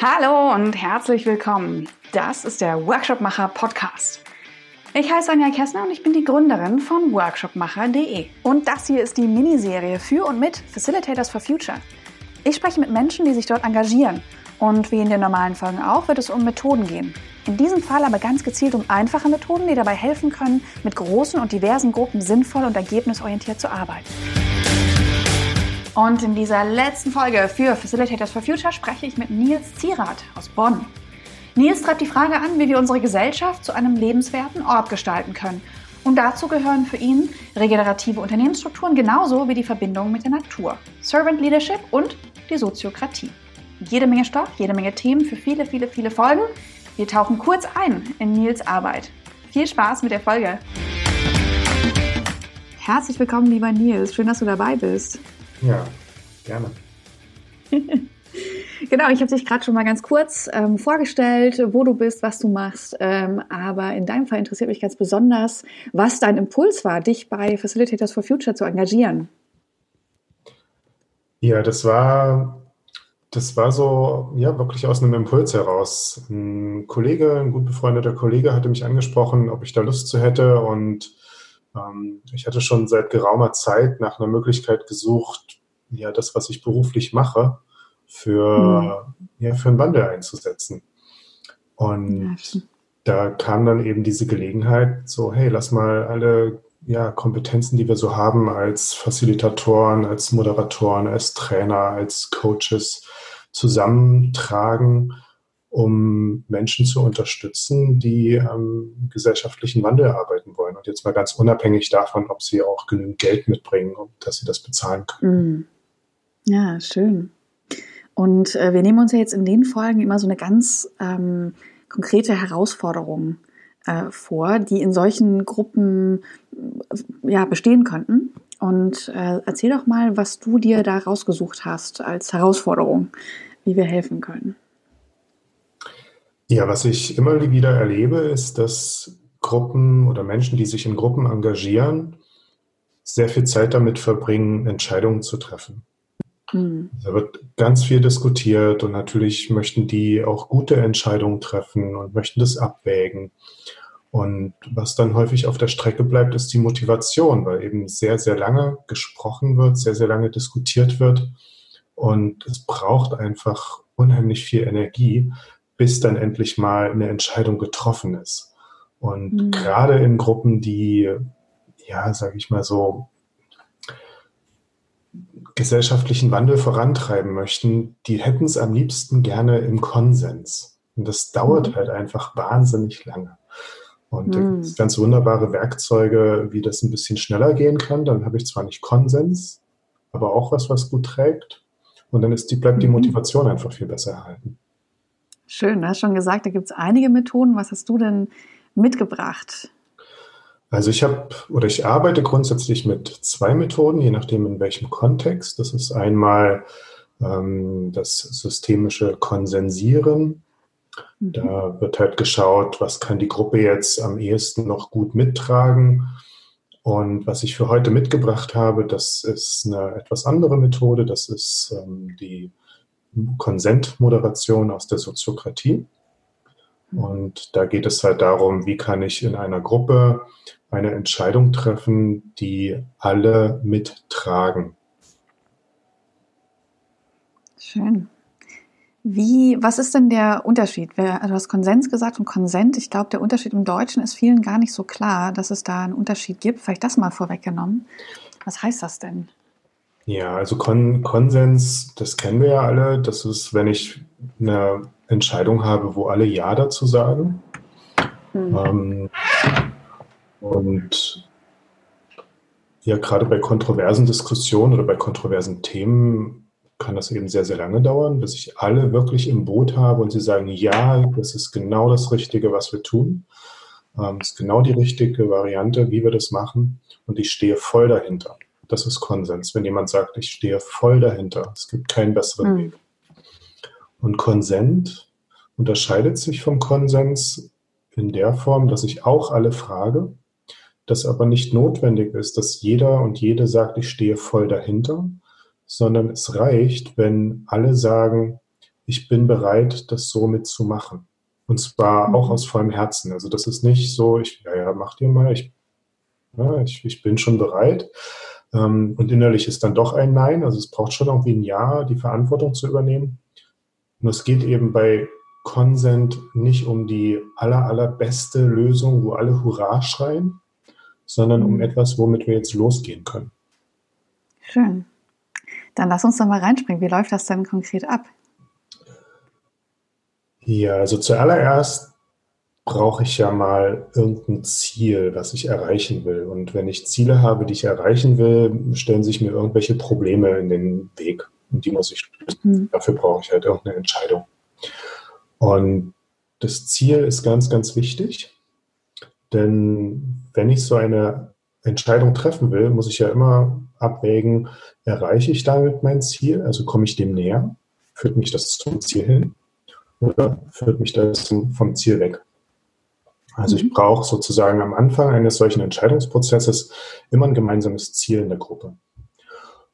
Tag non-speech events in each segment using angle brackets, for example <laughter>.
Hallo und herzlich willkommen. Das ist der Workshopmacher Podcast. Ich heiße Anja Kessner und ich bin die Gründerin von workshopmacher.de. Und das hier ist die Miniserie für und mit Facilitators for Future. Ich spreche mit Menschen, die sich dort engagieren. Und wie in den normalen Folgen auch, wird es um Methoden gehen. In diesem Fall aber ganz gezielt um einfache Methoden, die dabei helfen können, mit großen und diversen Gruppen sinnvoll und ergebnisorientiert zu arbeiten. Und in dieser letzten Folge für Facilitators for Future spreche ich mit Nils Zierath aus Bonn. Nils treibt die Frage an, wie wir unsere Gesellschaft zu einem lebenswerten Ort gestalten können. Und dazu gehören für ihn regenerative Unternehmensstrukturen genauso wie die Verbindung mit der Natur, Servant Leadership und die Soziokratie. Jede Menge Stoff, jede Menge Themen für viele, viele, viele Folgen. Wir tauchen kurz ein in Nils Arbeit. Viel Spaß mit der Folge! Herzlich willkommen, lieber Nils. Schön, dass du dabei bist. Ja, gerne. <laughs> genau, ich habe dich gerade schon mal ganz kurz ähm, vorgestellt, wo du bist, was du machst. Ähm, aber in deinem Fall interessiert mich ganz besonders, was dein Impuls war, dich bei Facilitators for Future zu engagieren. Ja, das war, das war so, ja, wirklich aus einem Impuls heraus. Ein Kollege, ein gut befreundeter Kollege hatte mich angesprochen, ob ich da Lust zu hätte und ich hatte schon seit geraumer Zeit nach einer Möglichkeit gesucht, ja, das, was ich beruflich mache, für, mhm. ja, für einen Wandel einzusetzen. Und ja, da kam dann eben diese Gelegenheit, so, hey, lass mal alle ja, Kompetenzen, die wir so haben als Facilitatoren, als Moderatoren, als Trainer, als Coaches zusammentragen um Menschen zu unterstützen, die am gesellschaftlichen Wandel arbeiten wollen. Und jetzt mal ganz unabhängig davon, ob sie auch genügend Geld mitbringen, dass sie das bezahlen können. Mm. Ja, schön. Und äh, wir nehmen uns ja jetzt in den Folgen immer so eine ganz ähm, konkrete Herausforderung äh, vor, die in solchen Gruppen äh, ja, bestehen könnten. Und äh, erzähl doch mal, was du dir da rausgesucht hast als Herausforderung, wie wir helfen können. Ja, was ich immer wieder erlebe, ist, dass Gruppen oder Menschen, die sich in Gruppen engagieren, sehr viel Zeit damit verbringen, Entscheidungen zu treffen. Mhm. Da wird ganz viel diskutiert und natürlich möchten die auch gute Entscheidungen treffen und möchten das abwägen. Und was dann häufig auf der Strecke bleibt, ist die Motivation, weil eben sehr, sehr lange gesprochen wird, sehr, sehr lange diskutiert wird. Und es braucht einfach unheimlich viel Energie, bis dann endlich mal eine Entscheidung getroffen ist. Und mhm. gerade in Gruppen, die, ja, sage ich mal so, gesellschaftlichen Wandel vorantreiben möchten, die hätten es am liebsten gerne im Konsens. Und das dauert mhm. halt einfach wahnsinnig lange. Und da gibt es mhm. ganz wunderbare Werkzeuge, wie das ein bisschen schneller gehen kann. Dann habe ich zwar nicht Konsens, aber auch was, was gut trägt. Und dann ist die, bleibt die mhm. Motivation einfach viel besser erhalten. Schön, du hast schon gesagt, da gibt es einige Methoden. Was hast du denn mitgebracht? Also ich habe oder ich arbeite grundsätzlich mit zwei Methoden, je nachdem in welchem Kontext. Das ist einmal ähm, das systemische Konsensieren. Mhm. Da wird halt geschaut, was kann die Gruppe jetzt am ehesten noch gut mittragen. Und was ich für heute mitgebracht habe, das ist eine etwas andere Methode. Das ist ähm, die Konsentmoderation aus der Soziokratie. Und da geht es halt darum, wie kann ich in einer Gruppe eine Entscheidung treffen, die alle mittragen. Schön. Wie, was ist denn der Unterschied? Du hast Konsens gesagt und Konsent. Ich glaube, der Unterschied im Deutschen ist vielen gar nicht so klar, dass es da einen Unterschied gibt. Vielleicht das mal vorweggenommen. Was heißt das denn? Ja, also Kon Konsens, das kennen wir ja alle. Das ist, wenn ich eine Entscheidung habe, wo alle Ja dazu sagen. Mhm. Ähm, und ja, gerade bei kontroversen Diskussionen oder bei kontroversen Themen kann das eben sehr, sehr lange dauern, bis ich alle wirklich im Boot habe und sie sagen, ja, das ist genau das Richtige, was wir tun. Ähm, das ist genau die richtige Variante, wie wir das machen. Und ich stehe voll dahinter. Das ist Konsens. Wenn jemand sagt, ich stehe voll dahinter, es gibt keinen besseren mhm. Weg. Und Konsent unterscheidet sich vom Konsens in der Form, dass ich auch alle frage, dass aber nicht notwendig ist, dass jeder und jede sagt, ich stehe voll dahinter, sondern es reicht, wenn alle sagen, ich bin bereit, das so mitzumachen. Und zwar mhm. auch aus vollem Herzen. Also das ist nicht so, ich, ja, ja, mach dir mal, ich, ja, ich, ich bin schon bereit. Ähm, und innerlich ist dann doch ein Nein. Also es braucht schon irgendwie ein Ja, die Verantwortung zu übernehmen. Und es geht eben bei Consent nicht um die aller, allerbeste Lösung, wo alle Hurra schreien, sondern um etwas, womit wir jetzt losgehen können. Schön. Dann lass uns doch mal reinspringen. Wie läuft das denn konkret ab? Ja, also zuallererst brauche ich ja mal irgendein Ziel, was ich erreichen will. Und wenn ich Ziele habe, die ich erreichen will, stellen sich mir irgendwelche Probleme in den Weg. Und die muss ich lösen. Mhm. Dafür brauche ich halt irgendeine Entscheidung. Und das Ziel ist ganz, ganz wichtig. Denn wenn ich so eine Entscheidung treffen will, muss ich ja immer abwägen, erreiche ich damit mein Ziel? Also komme ich dem näher? Führt mich das zum Ziel hin? Oder führt mich das vom Ziel weg? Also ich mhm. brauche sozusagen am Anfang eines solchen Entscheidungsprozesses immer ein gemeinsames Ziel in der Gruppe.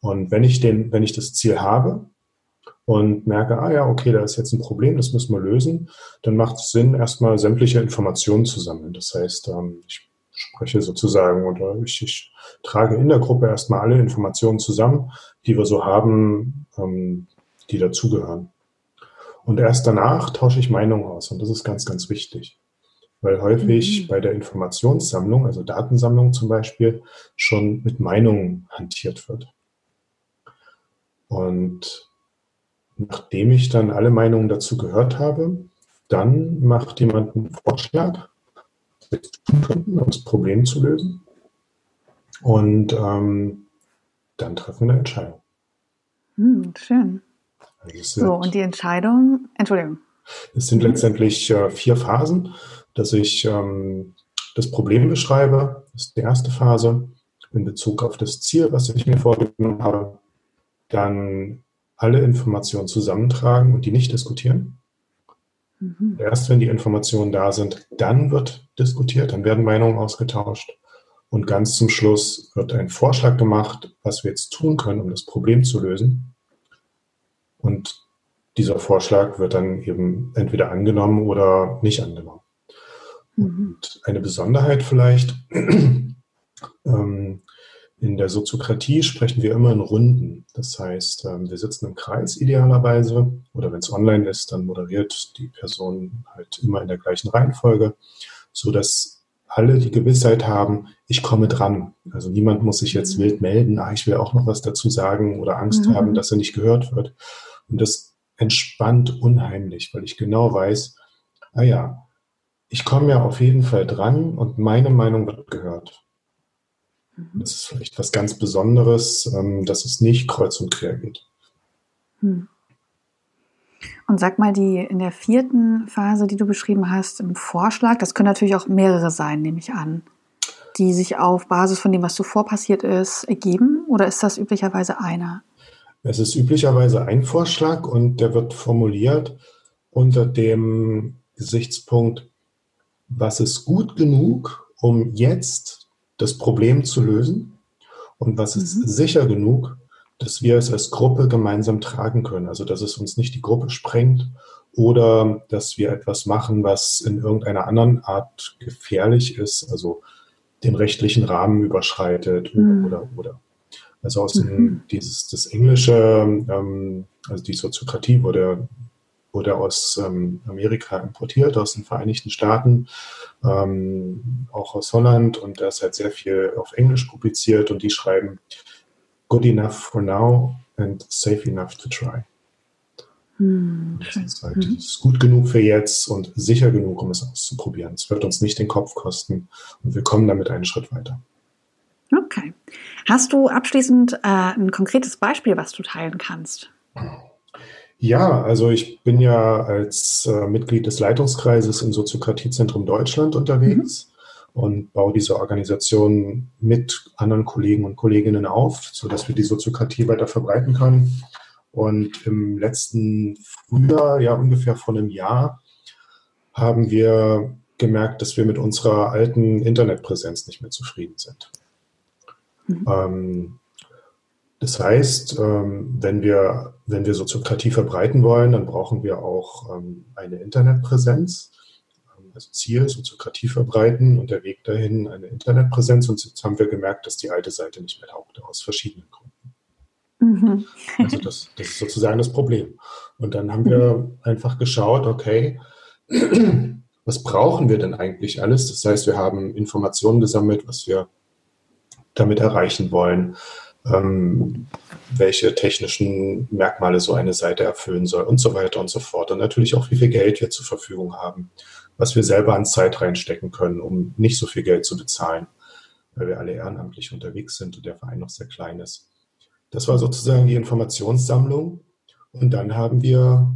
Und wenn ich den, wenn ich das Ziel habe und merke, ah ja, okay, da ist jetzt ein Problem, das müssen wir lösen, dann macht es Sinn, erstmal sämtliche Informationen zu sammeln. Das heißt, ähm, ich spreche sozusagen oder ich, ich trage in der Gruppe erstmal alle Informationen zusammen, die wir so haben, ähm, die dazugehören. Und erst danach tausche ich Meinungen aus. Und das ist ganz, ganz wichtig weil häufig mhm. bei der Informationssammlung, also Datensammlung zum Beispiel, schon mit Meinungen hantiert wird. Und nachdem ich dann alle Meinungen dazu gehört habe, dann macht jemand einen Vorschlag, um das Problem zu lösen. Und ähm, dann treffen wir eine Entscheidung. Hm, schön. Also so, und die Entscheidung, Entschuldigung. Es sind letztendlich äh, vier Phasen dass ich ähm, das Problem beschreibe, das ist die erste Phase, in Bezug auf das Ziel, was ich mir vorgenommen habe, dann alle Informationen zusammentragen und die nicht diskutieren. Mhm. Erst wenn die Informationen da sind, dann wird diskutiert, dann werden Meinungen ausgetauscht und ganz zum Schluss wird ein Vorschlag gemacht, was wir jetzt tun können, um das Problem zu lösen. Und dieser Vorschlag wird dann eben entweder angenommen oder nicht angenommen. Mhm. Und eine Besonderheit vielleicht, <clears throat> ähm, in der Soziokratie sprechen wir immer in Runden. Das heißt, ähm, wir sitzen im Kreis idealerweise oder wenn es online ist, dann moderiert die Person halt immer in der gleichen Reihenfolge, sodass alle die Gewissheit haben, ich komme dran. Also niemand muss sich jetzt mhm. wild melden, ah, ich will auch noch was dazu sagen oder Angst mhm. haben, dass er nicht gehört wird. Und das entspannt unheimlich, weil ich genau weiß, ah ja, ich komme ja auf jeden Fall dran und meine Meinung wird gehört. Mhm. Das ist vielleicht was ganz Besonderes, ähm, dass es nicht kreuz und quer geht. Hm. Und sag mal, die in der vierten Phase, die du beschrieben hast, im Vorschlag, das können natürlich auch mehrere sein, nehme ich an, die sich auf Basis von dem, was zuvor passiert ist, ergeben? Oder ist das üblicherweise einer? Es ist üblicherweise ein Vorschlag und der wird formuliert unter dem Gesichtspunkt, was ist gut genug, um jetzt das Problem zu lösen und was ist mhm. sicher genug, dass wir es als Gruppe gemeinsam tragen können. Also dass es uns nicht die Gruppe sprengt oder dass wir etwas machen, was in irgendeiner anderen Art gefährlich ist, also den rechtlichen Rahmen überschreitet mhm. oder oder. Also aus dem, mhm. dieses das Englische, ähm, also die Soziokratie wurde wurde aus ähm, Amerika importiert, aus den Vereinigten Staaten, ähm, auch aus Holland und da ist halt sehr viel auf Englisch publiziert und die schreiben good enough for now and safe enough to try. Hm, das ist halt mhm. ist gut genug für jetzt und sicher genug, um es auszuprobieren. Es wird uns nicht den Kopf kosten und wir kommen damit einen Schritt weiter. Okay. Hast du abschließend äh, ein konkretes Beispiel, was du teilen kannst? <clears throat> Ja, also ich bin ja als äh, Mitglied des Leitungskreises im Soziokratiezentrum Deutschland unterwegs mhm. und baue diese Organisation mit anderen Kollegen und Kolleginnen auf, sodass wir die Soziokratie weiter verbreiten können. Und im letzten Frühjahr, ja ungefähr vor einem Jahr, haben wir gemerkt, dass wir mit unserer alten Internetpräsenz nicht mehr zufrieden sind. Mhm. Ähm, Das heißt, ähm, wenn wir, wenn wir Soziokratie verbreiten wollen, dann brauchen wir auch ähm, eine Internetpräsenz. Also Ziel, Soziokratie verbreiten und der Weg dahin eine Internetpräsenz. Und jetzt haben wir gemerkt, dass die alte Seite nicht mehr taugte, aus verschiedenen Gründen. Mhm. Also das, das ist sozusagen das Problem. Und dann haben wir einfach geschaut, okay, <clears throat> was brauchen wir denn eigentlich alles? Das heißt, wir haben Informationen gesammelt, was wir damit erreichen wollen, ähm, welche technischen Merkmale so eine Seite erfüllen soll und so weiter und so fort. Und natürlich auch, wie viel Geld wir zur Verfügung haben, was wir selber an Zeit reinstecken können, um nicht so viel Geld zu bezahlen, weil wir alle ehrenamtlich unterwegs sind und der Verein noch sehr klein ist. Das war sozusagen die Informationssammlung. Und dann haben wir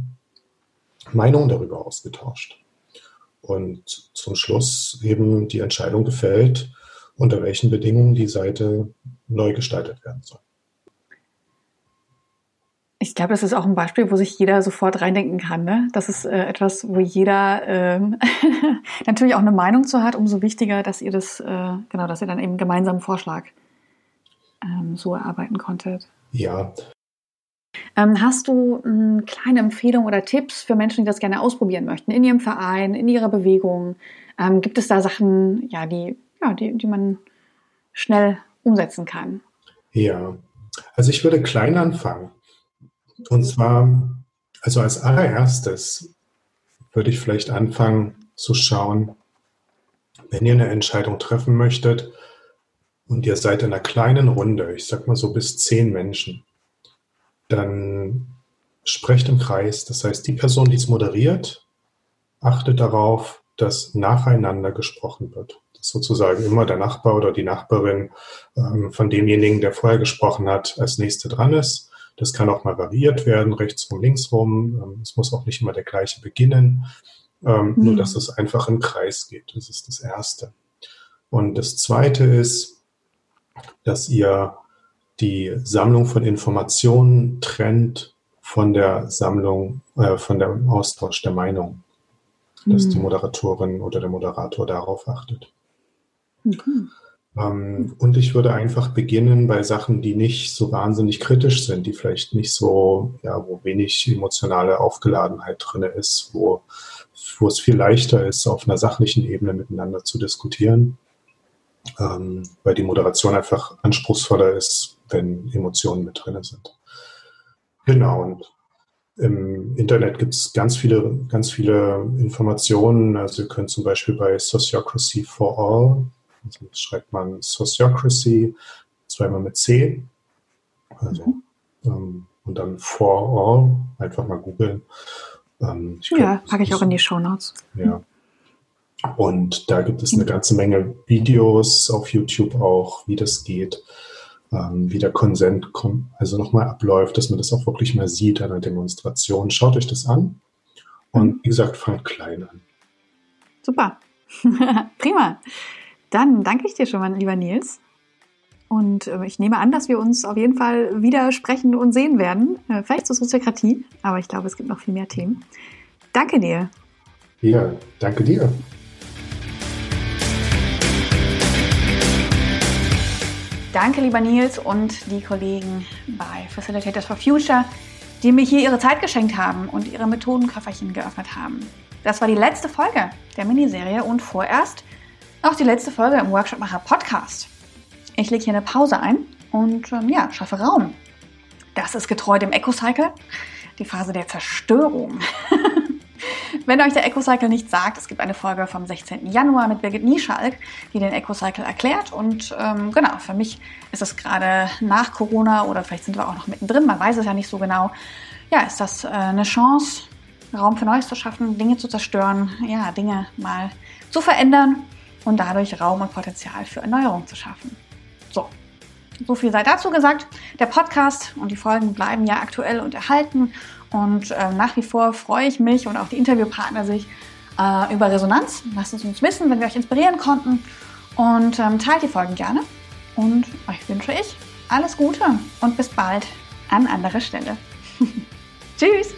Meinungen darüber ausgetauscht. Und zum Schluss eben die Entscheidung gefällt, unter welchen Bedingungen die Seite neu gestaltet werden soll. Ich glaube, das ist auch ein Beispiel, wo sich jeder sofort reindenken kann. Ne? Das ist äh, etwas, wo jeder ähm, <laughs> natürlich auch eine Meinung zu hat. Umso wichtiger, dass ihr das, äh, genau, dass ihr dann eben gemeinsam einen Vorschlag ähm, so erarbeiten konntet. Ja. Ähm, hast du eine kleine Empfehlung oder Tipps für Menschen, die das gerne ausprobieren möchten in ihrem Verein, in ihrer Bewegung? Ähm, gibt es da Sachen, ja, die, ja, die, die man schnell umsetzen kann? Ja, also ich würde klein anfangen. Und zwar, also als allererstes würde ich vielleicht anfangen zu schauen, wenn ihr eine Entscheidung treffen möchtet und ihr seid in einer kleinen Runde, ich sag mal so bis zehn Menschen, dann sprecht im Kreis. Das heißt, die Person, die es moderiert, achtet darauf, dass nacheinander gesprochen wird. Sozusagen immer der Nachbar oder die Nachbarin ähm, von demjenigen, der vorher gesprochen hat, als nächste dran ist das kann auch mal variiert werden, rechts rum, links rum. Ähm, es muss auch nicht immer der gleiche beginnen. Ähm, mhm. Nur, dass es einfach im Kreis geht. Das ist das Erste. Und das Zweite ist, dass ihr die Sammlung von Informationen trennt von der Sammlung, äh, von dem Austausch der Meinung. Dass mhm. die Moderatorin oder der Moderator darauf achtet. Mhm. Ähm, und ich würde einfach beginnen bei Sachen, die nicht so wahnsinnig kritisch sind, die vielleicht nicht so, ja, wo wenig emotionale Aufgeladenheit drin ist, wo, wo es viel leichter ist, auf einer sachlichen Ebene miteinander zu diskutieren, ähm, weil die Moderation einfach anspruchsvoller ist, wenn Emotionen mit drin sind. Genau, und im Internet gibt es ganz viele, ganz viele Informationen. Also ihr könnt zum Beispiel bei Sociocracy for All also schreibt man Sociocracy, zweimal mit C. Also, mhm. ähm, und dann For All, einfach mal googeln. Ähm, ja, packe ich auch in die Show Notes. Ja. Und da gibt es eine ganze Menge Videos auf YouTube auch, wie das geht, ähm, wie der Konsent kommt, also nochmal abläuft, dass man das auch wirklich mal sieht an der Demonstration. Schaut euch das an und mhm. wie gesagt, fangt klein an. Super. <laughs> Prima. Dann danke ich dir schon mal, lieber Nils. Und äh, ich nehme an, dass wir uns auf jeden Fall wieder sprechen und sehen werden. Äh, vielleicht zur Soziokratie, aber ich glaube, es gibt noch viel mehr Themen. Danke dir. Ja, danke dir. Danke, lieber Nils und die Kollegen bei Facilitators for Future, die mir hier ihre Zeit geschenkt haben und ihre Methodenköfferchen geöffnet haben. Das war die letzte Folge der Miniserie und vorerst auch die letzte Folge im Workshopmacher Podcast. Ich lege hier eine Pause ein und ähm, ja, schaffe Raum. Das ist getreu dem Eco-Cycle, die Phase der Zerstörung. <laughs> Wenn euch der Eco-Cycle nicht sagt, es gibt eine Folge vom 16. Januar mit Birgit Nieschalk, die den Eco-Cycle erklärt. Und ähm, genau, für mich ist es gerade nach Corona oder vielleicht sind wir auch noch mittendrin, man weiß es ja nicht so genau. Ja, ist das äh, eine Chance, Raum für Neues zu schaffen, Dinge zu zerstören, ja, Dinge mal zu verändern und dadurch Raum und Potenzial für Erneuerung zu schaffen. So, so viel sei dazu gesagt. Der Podcast und die Folgen bleiben ja aktuell und erhalten und äh, nach wie vor freue ich mich und auch die Interviewpartner sich äh, über Resonanz. Lasst es uns wissen, wenn wir euch inspirieren konnten und ähm, teilt die Folgen gerne. Und euch wünsche ich alles Gute und bis bald an anderer Stelle. <laughs> Tschüss!